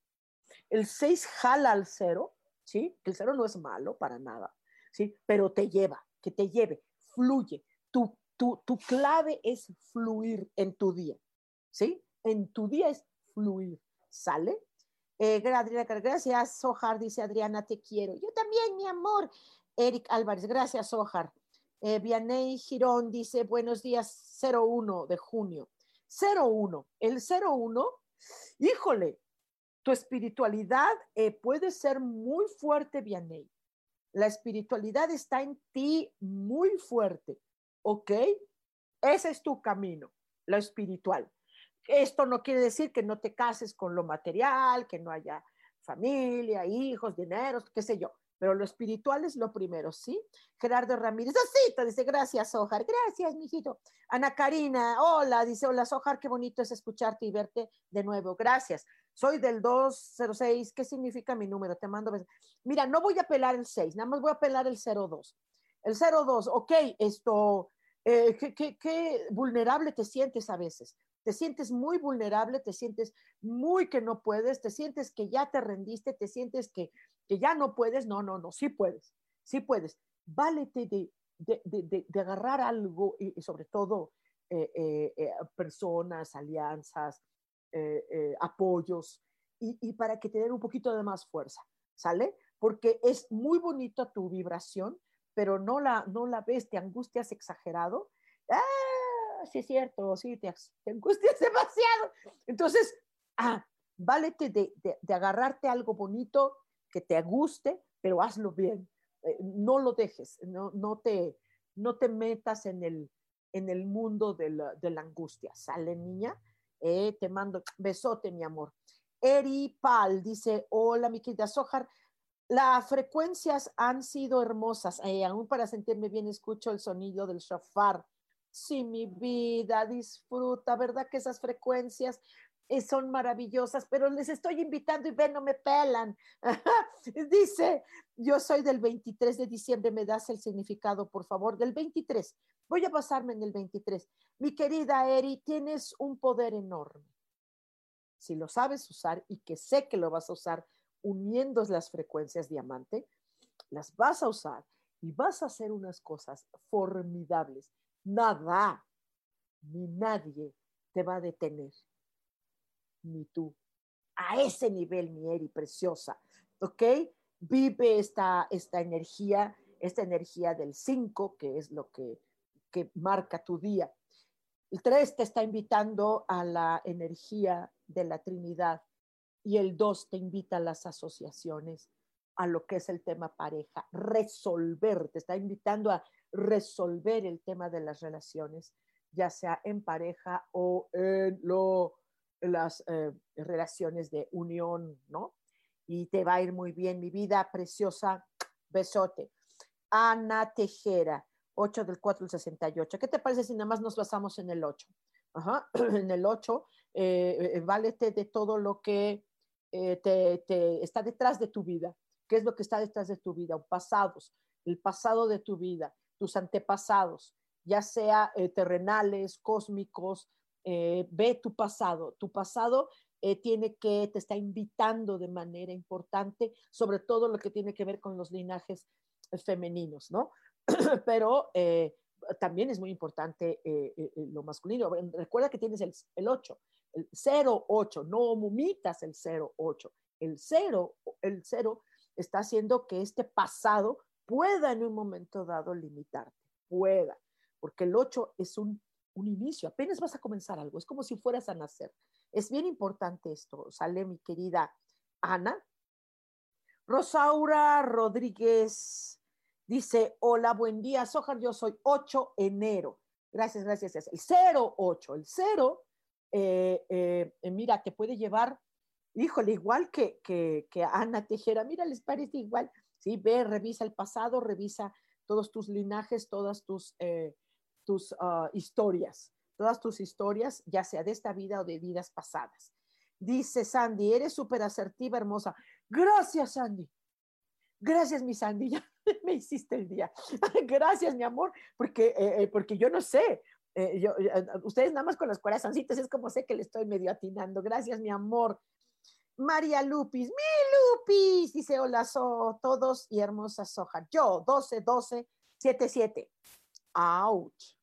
El 6 jala al 0, ¿sí? El 0 no es malo para nada, ¿sí? Pero te lleva, que te lleve, fluye. Tu, tu, tu clave es fluir en tu día, ¿sí? En tu día es fluir, ¿sale? Eh, gracias, Sojar, dice Adriana, te quiero. Yo también, mi amor. Eric Álvarez, gracias, Sojar. Eh, Vianey Girón dice, buenos días, 01 de junio. 01, el 01, híjole, tu espiritualidad eh, puede ser muy fuerte, Vianey. La espiritualidad está en ti muy fuerte, ¿ok? Ese es tu camino, lo espiritual. Esto no quiere decir que no te cases con lo material, que no haya familia, hijos, dinero, qué sé yo. Pero lo espiritual es lo primero, ¿sí? Gerardo Ramírez, así dice, gracias, Sojar, gracias, mijito. Ana Karina, hola, dice, hola, Sojar, qué bonito es escucharte y verte de nuevo, gracias. Soy del 206, ¿qué significa mi número? Te mando Mira, no voy a pelar el 6, nada más voy a pelar el 02. El 02, ok, esto, eh, qué vulnerable te sientes a veces te sientes muy vulnerable, te sientes muy que no puedes, te sientes que ya te rendiste, te sientes que, que ya no puedes. No, no, no, sí puedes, sí puedes. Válete de, de, de, de agarrar algo y, sobre todo eh, eh, eh, personas, alianzas, apoyos y, y, para que te den un poquito de más fuerza, ¿sale? Porque es muy bonita tu vibración, pero no la, no la ves, te angustias exagerado. ¡Ah! sí es cierto, sí, te, angustias <laughs> demasiado. Entonces, ah, válete de, de, agarrarte algo bonito que te guste, pero hazlo bien. Eh, no lo dejes, no, no, te, no te metas en el, en el mundo de la, de la angustia. ¿Sale, niña? Eh, te mando besote, mi amor. Eri Pal dice, hola, mi querida Sojar, las frecuencias han sido hermosas. Eh, aún para sentirme bien escucho el sonido del shofar Sí, mi vida, disfruta, ¿verdad? Que esas frecuencias son maravillosas, pero les estoy invitando y ven, no me pelan. <laughs> Dice, yo soy del 23 de diciembre, me das el significado, por favor, del 23. Voy a basarme en el 23. Mi querida Eri, tienes un poder enorme. Si lo sabes usar y que sé que lo vas a usar uniendo las frecuencias diamante, las vas a usar y vas a hacer unas cosas formidables nada ni nadie te va a detener, ni tú. A ese nivel, mi Eri, preciosa, ¿ok? Vive esta, esta energía, esta energía del 5, que es lo que, que marca tu día. El 3 te está invitando a la energía de la Trinidad y el 2 te invita a las asociaciones, a lo que es el tema pareja, resolver, te está invitando a resolver el tema de las relaciones, ya sea en pareja o en las eh, relaciones de unión, ¿no? Y te va a ir muy bien, mi vida preciosa. Besote. Ana Tejera, 8 del 4 del 68. ¿Qué te parece si nada más nos basamos en el 8? Ajá. <clears throat> En el 8, eh, eh, válete de todo lo que te, te, está detrás de tu vida. ¿Qué es lo que está detrás de tu vida? Pasados, el pasado de tu vida, tus antepasados, ya sea eh, terrenales, cósmicos, eh, ve tu pasado. Tu pasado eh, tiene que, te está invitando de manera importante, sobre todo lo que tiene que ver con los linajes femeninos, ¿no? <clears throat> Pero también es muy importante lo masculino. Recuerda que tienes el, el 8, el 0-8, no omitas el 0-8. El 0, el 0 está haciendo que este pasado pueda en un momento dado limitarte, pueda, porque el 8 es un, un inicio, apenas vas a comenzar algo, es como si fueras a nacer. Es bien importante esto, sale mi querida Ana. Rosaura Rodríguez dice, hola, buen día, Sojar, yo soy 8 enero. Gracias, gracias. El 08, el 0, eh, eh, mira, te puede llevar, híjole, igual que, que, que Ana Tejera, mira, les parece igual, ¿sí? Ve, revisa el pasado, revisa todos tus linajes, todas tus, eh, tus ah, historias, todas tus historias, ya sea de esta vida o de vidas pasadas. Dice Sandy, eres súper asertiva, hermosa. Gracias, Sandy. Gracias, mi Sandy, <laughs> ya me hiciste el día. <laughs> Gracias, mi amor, porque, eh, eh, porque yo no sé. yo, ustedes nada más con los corazoncitos es como sé que le estoy medio atinando. Gracias, mi amor. María Lupis, mi Lupis, dice hola so, todos y hermosa soja. Yo, 12, 12, 7, 7. Ouch.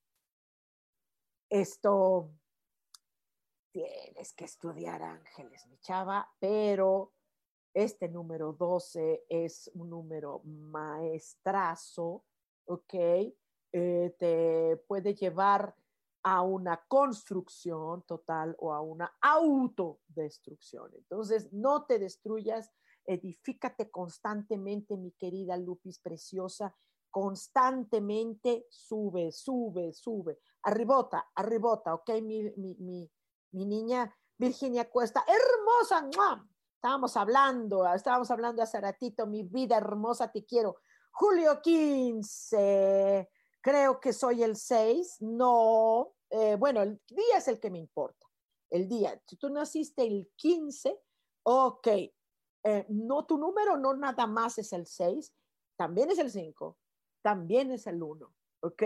Esto, tienes que estudiar ángeles, mi chava, pero este número 12 es un número maestrazo, ¿ok? Eh, te puede llevar a una construcción total o a una autodestrucción. Entonces, no te destruyas, edifícate constantemente, mi querida Lupis preciosa, constantemente sube, sube, sube, arribota, arribota, ¿ok? Mi, mi, mi, mi niña Virginia Cuesta, hermosa, Estábamos hablando, estábamos hablando hace ratito, mi vida hermosa, te quiero. Julio 15, creo que soy el 6, no, eh, bueno, el día es el que me importa, el día. Si tú naciste el 15, ok, eh, no tu número no nada más es el 6, también es el 5, también es el 1, ¿ok?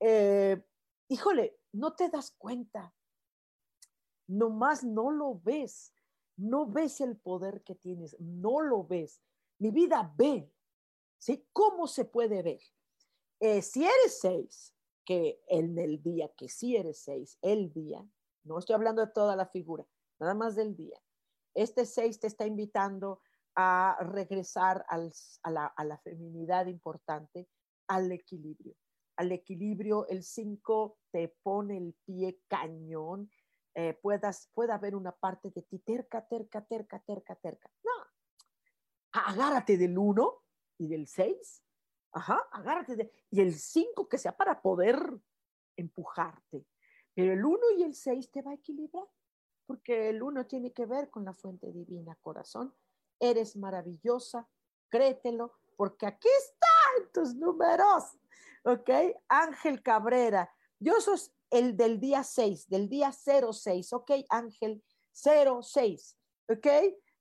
Eh, híjole, no te das cuenta, nomás no lo ves no ves el poder que tienes, no lo ves. Mi vida ve, ¿sí? ¿Cómo se puede ver? Eh, si eres seis, que en el día, que si eres seis, el día, no estoy hablando de toda la figura, nada más del día. Este seis te está invitando a regresar a, la, a la feminidad importante, al equilibrio. Al equilibrio, el cinco te pone el pie cañón eh, puedas, pueda haber una parte de ti terca, terca, terca, terca, terca. No, agárrate del 1 y del 6. Ajá, agárrate de, y el 5 que sea para poder empujarte. Pero el 1 y el 6 te va a equilibrar, porque el 1 tiene que ver con la fuente divina, corazón. Eres maravillosa, créetelo, porque aquí están tus números. ¿Ok? Ángel Cabrera, Dios os el del día 6, del día 06, ¿ok, Ángel? 06, ¿ok?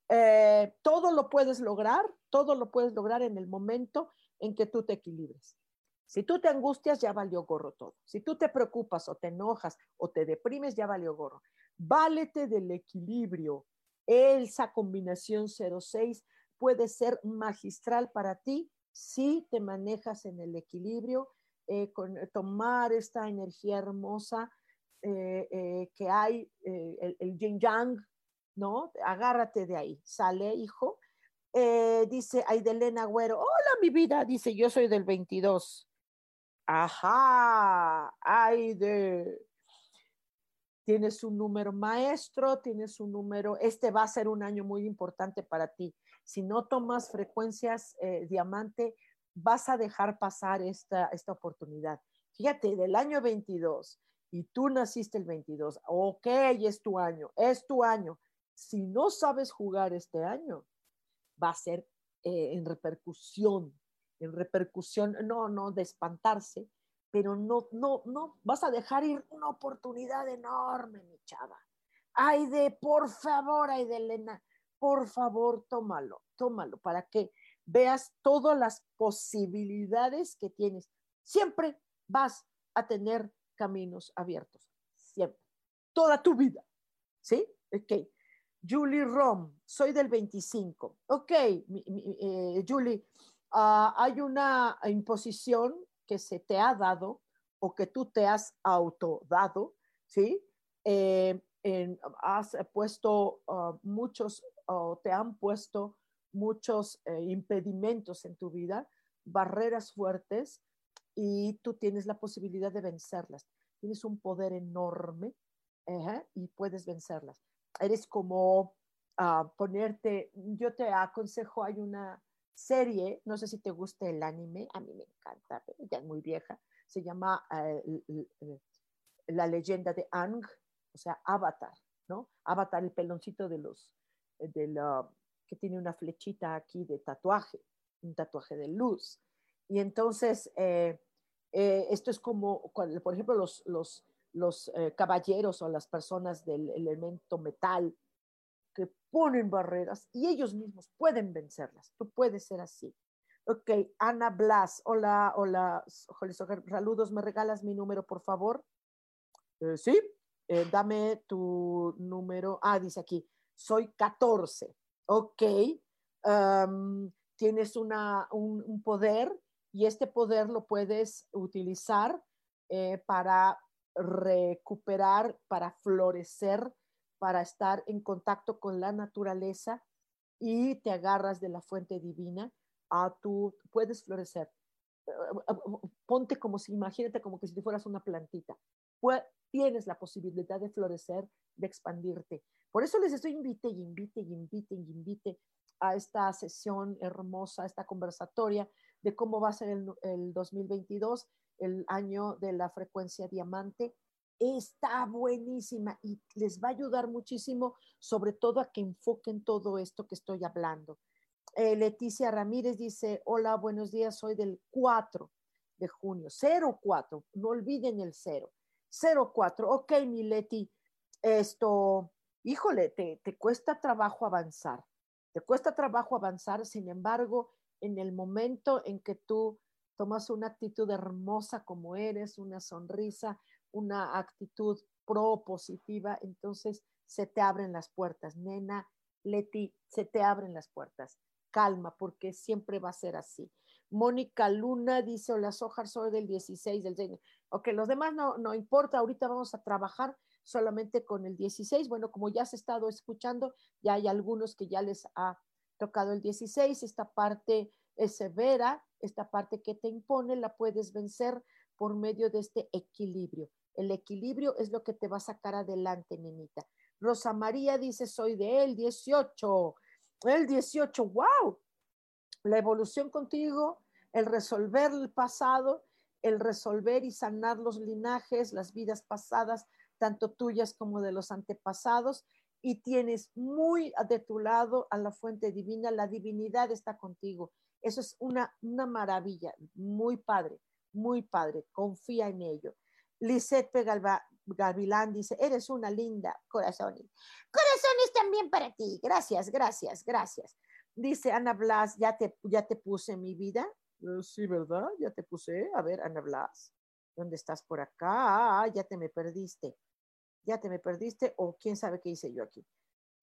Eh, todo lo puedes lograr, todo lo puedes lograr en el momento en que tú te equilibres. Si tú te angustias, ya valió gorro todo. Si tú te preocupas o te enojas o te deprimes, ya valió gorro. Válete del equilibrio. Esa combinación 06 puede ser magistral para ti si te manejas en el equilibrio eh, con, eh, tomar esta energía hermosa eh, que hay, el, el, yin yang, ¿no? Agárrate de ahí. Sale, hijo. dice Aidelena Agüero, hola mi vida, dice, yo soy del 22. Ajá, Aide. Tienes un número maestro, tienes un número, este va a ser un año muy importante para ti. Si no tomas frecuencias diamante, vas a dejar pasar esta, esta oportunidad. Fíjate, del año 22 y tú naciste el 22, ok, es tu año, es tu año. Si no sabes jugar este año, va a ser eh, en repercusión, en repercusión, no, no de espantarse, pero no, no, no, vas a dejar ir una oportunidad enorme, mi chava. Ay, de, por favor, ay, de Elena, por favor, tómalo, tómalo, ¿para qué? veas todas las posibilidades que tienes. Siempre vas a tener caminos abiertos, siempre, toda tu vida. ¿Sí? Ok. Julie Rom, soy del 25. Ok, eh, Julie, ah, hay una imposición que se te ha dado o que tú te has autodado, ¿sí? Eh, has puesto ah, muchos o te han puesto muchos eh, impedimentos en tu vida, barreras fuertes, y tú tienes la posibilidad de vencerlas. Tienes un poder enorme y puedes vencerlas. Eres como uh, ponerte, yo te aconsejo, hay una serie, no sé si te gusta el anime, a mí me encanta, ya es muy vieja, se llama uh, La leyenda de Ang, o sea, Avatar, ¿no? Avatar, el peloncito de los, de la, que tiene una flechita aquí de tatuaje, un tatuaje de luz. Y entonces, eh, eh, esto es como, por ejemplo, los, los, los eh, caballeros o las personas del elemento metal que ponen barreras y ellos mismos pueden vencerlas. Tú puedes ser así. Ok, Ana Blas, hola, hola, saludos, ¿me regalas mi número, por favor? sí, dame tu número. Ah, dice aquí, soy 14 ok, tienes un, poder y este poder lo puedes utilizar eh, para recuperar, para florecer, para estar en contacto con la naturaleza y te agarras de la fuente divina, a tú puedes florecer. Ponte como si, imagínate como que si fueras una plantita. tienes la posibilidad de florecer, de expandirte. Por eso les estoy invite y invite y invite y invite a esta sesión hermosa, esta conversatoria de cómo va a ser el, 2022, el año de la frecuencia diamante. Está buenísima y les va a ayudar muchísimo, sobre todo a que enfoquen todo esto que estoy hablando. Eh, Leticia Ramírez dice, hola, buenos días, soy del 4 de junio, 04, no olviden el 0, 04, ok, mi Leti, esto, híjole, te, te cuesta trabajo avanzar, te cuesta trabajo avanzar, sin embargo, en el momento en que tú tomas una actitud hermosa como eres, una sonrisa, una actitud propositiva, entonces se te abren las puertas. Nena, Leti, se te abren las puertas. Calma, porque siempre va a ser así. Mónica Luna dice, hola, Sojar, soy del 16 del 6. Ok, los demás no, no importa, ahorita vamos a trabajar solamente con el 16. Bueno, como ya has estado escuchando, ya hay algunos que ya les ha tocado el 16. Esta parte es severa, esta parte que te impone la puedes vencer por medio de este equilibrio. El equilibrio es lo que te va a sacar adelante, nenita. Rosa María dice, soy de él, 18. El 18, wow. La evolución contigo, el resolver el pasado, el resolver y sanar los linajes, las vidas pasadas, tanto tuyas como de los antepasados, y tienes muy de tu lado a la fuente divina, la divinidad está contigo. Eso es una, una maravilla, muy padre, muy padre, confía en ello. Lisette Gavilán dice, eres una linda corazón. Corazones también para ti. Gracias, gracias, gracias. Dice Ana Blas, ya te, ya te puse mi vida. Eh, sí, ¿verdad? Ya te puse. A ver, Ana Blas, ¿dónde estás por acá? Ah, ya te me perdiste. Ya te me perdiste o quién sabe qué hice yo aquí.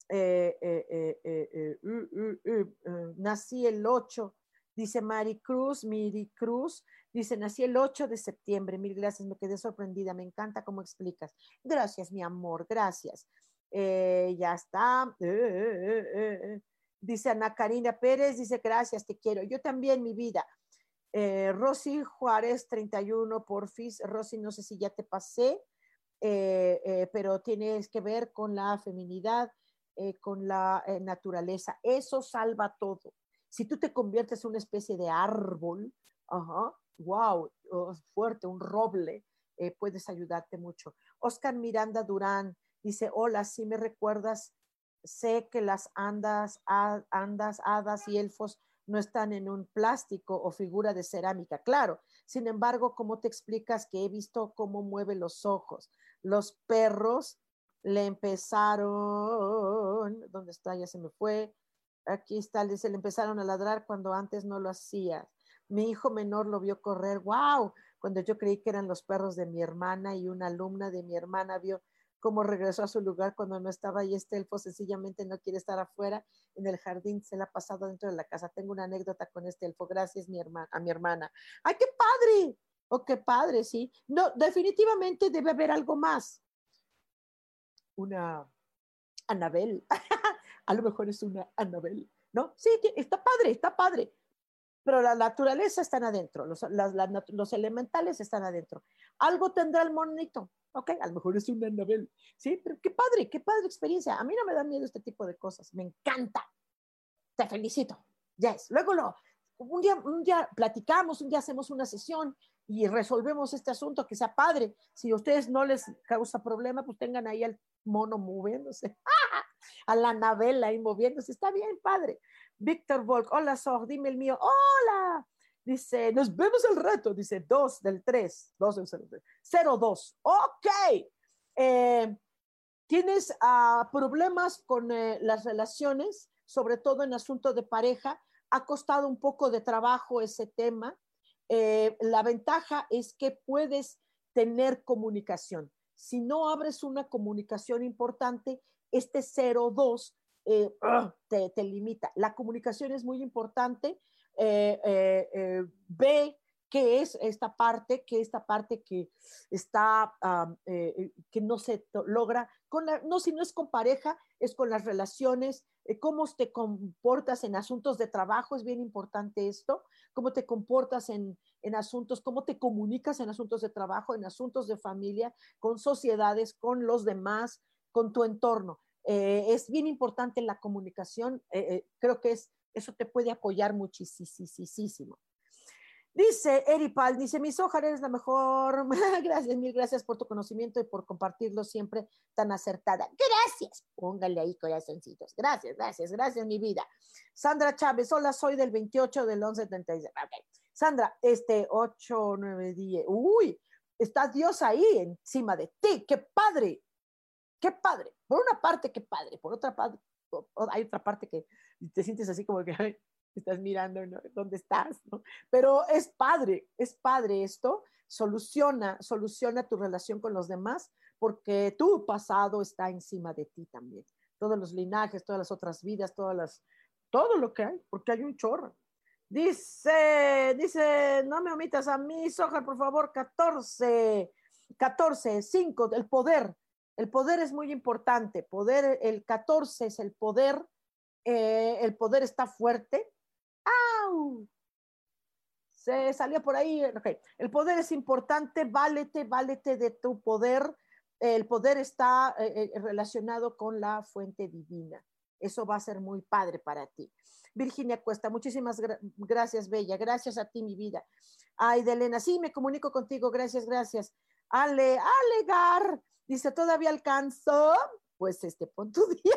Eh, eh, uh, uh, uh, nací el 8 Dice Mari Cruz, Miri Cruz, dice, nací el 8 de septiembre, mil gracias, me quedé sorprendida, me encanta cómo explicas. Gracias, mi amor, gracias. Eh, ya está. Eh, eh, dice Ana Karina Pérez, dice, gracias, te quiero. Yo también, mi vida. Rosy Juárez, 31, porfis. Rosy, no sé si ya te pasé, pero tienes que ver con la feminidad, con la naturaleza. Eso salva todo si tú te conviertes en una especie de árbol, wow, fuerte, un roble, eh, puedes ayudarte mucho. Oscar Miranda Durán dice, hola, si me recuerdas, sé que las andas, andas, hadas y elfos no están en un plástico o figura de cerámica, claro. Sin embargo, ¿cómo te explicas que he visto cómo mueve los ojos? Los perros le empezaron, ¿dónde está? Ya se me fue aquí está, se le empezaron a ladrar cuando antes no lo hacía. Mi hijo menor lo vio correr, wow, cuando yo creí que eran los perros de mi hermana y una alumna de mi hermana vio cómo regresó a su lugar cuando no estaba y este elfo sencillamente no quiere estar afuera en el jardín, se le ha pasado dentro de la casa. Tengo una anécdota con este elfo, gracias mi hermana, a mi hermana. ¡Ay, qué padre! Oh, qué padre, sí. No, definitivamente debe haber algo más. Una Anabel. <laughs> a lo mejor es una Anabel, ¿no? Sí, está padre, está padre, pero la naturaleza está adentro, los, los elementales están adentro. Algo tendrá el monito, ¿ok? A lo mejor es una Anabel, ¿sí? Pero qué padre, qué padre experiencia. A mí no me da miedo este tipo de cosas, me encanta. Te felicito. Yes. Luego lo, un día, un día platicamos, un día hacemos una sesión y resolvemos este asunto, que sea padre. Si a ustedes no les causa problema, pues tengan ahí al mono moviéndose. <laughs> a la navela ahí moviéndose. Está bien, padre. Víctor Volk, hola, Sor, dime el mío. Hola. Dice, nos vemos el reto. Dice, 2 del 3. 2 del 0. 0, 2. Ok. Eh, ¿Tienes uh, problemas con eh, las relaciones, sobre todo en asunto de pareja? Ha costado un poco de trabajo ese tema. Eh, la ventaja es que puedes tener comunicación. Si no abres una comunicación importante, este 0-2 eh, ah, te, limita. La comunicación es muy importante. Eh, eh, ve qué es esta parte, que esta parte que está, que no se logra, con no, si no es con pareja, es con las relaciones, cómo te comportas en asuntos de trabajo, es bien importante esto, cómo te comportas en, en asuntos, cómo te comunicas en asuntos de trabajo, en asuntos de familia, con sociedades, con los demás, con tu entorno. Eh, es bien importante la comunicación, eh, eh, creo que es, eso te puede apoyar muchísimo. Dice Eripal, dice, mi Sojar, eres la mejor. <laughs> gracias, mil gracias por tu conocimiento y por compartirlo siempre tan acertada. Gracias. Póngale ahí corazoncitos. Gracias, gracias, gracias, mi vida. Sandra Chávez, hola, soy del 28 del 1176. Okay. Sandra, este 8, 9, 10. Uy, está Dios ahí encima de ti. ¡Qué padre! ¡Qué padre! Por una parte, qué padre. Por otra parte, hay otra parte que te sientes así como que estás mirando, ¿no? ¿Dónde estás? ¿no? Pero es padre, es padre esto, soluciona, soluciona tu relación con los demás porque tu pasado está encima de ti también. Todos los linajes, todas las otras vidas, todas las, todo lo que hay, porque hay un chorro. Dice, dice, no me omitas a mí, Soja, por favor, 14, 14, 5, el poder. El poder es muy importante. Poder, el 14 es el poder. Eh, el poder está fuerte. ¡Au! Se salió por ahí. Okay. El poder es importante, válete, válete de tu poder. El poder está eh, eh, relacionado con la fuente divina. Eso va a ser muy padre para ti. Virginia Cuesta, muchísimas gra gracias, Bella. Gracias a ti, mi vida. Ay, de Elena, sí, me comunico contigo. Gracias, gracias. Ale, Alegar, dice, ¿todavía alcanzó? Pues este, pon tu <laughs> día.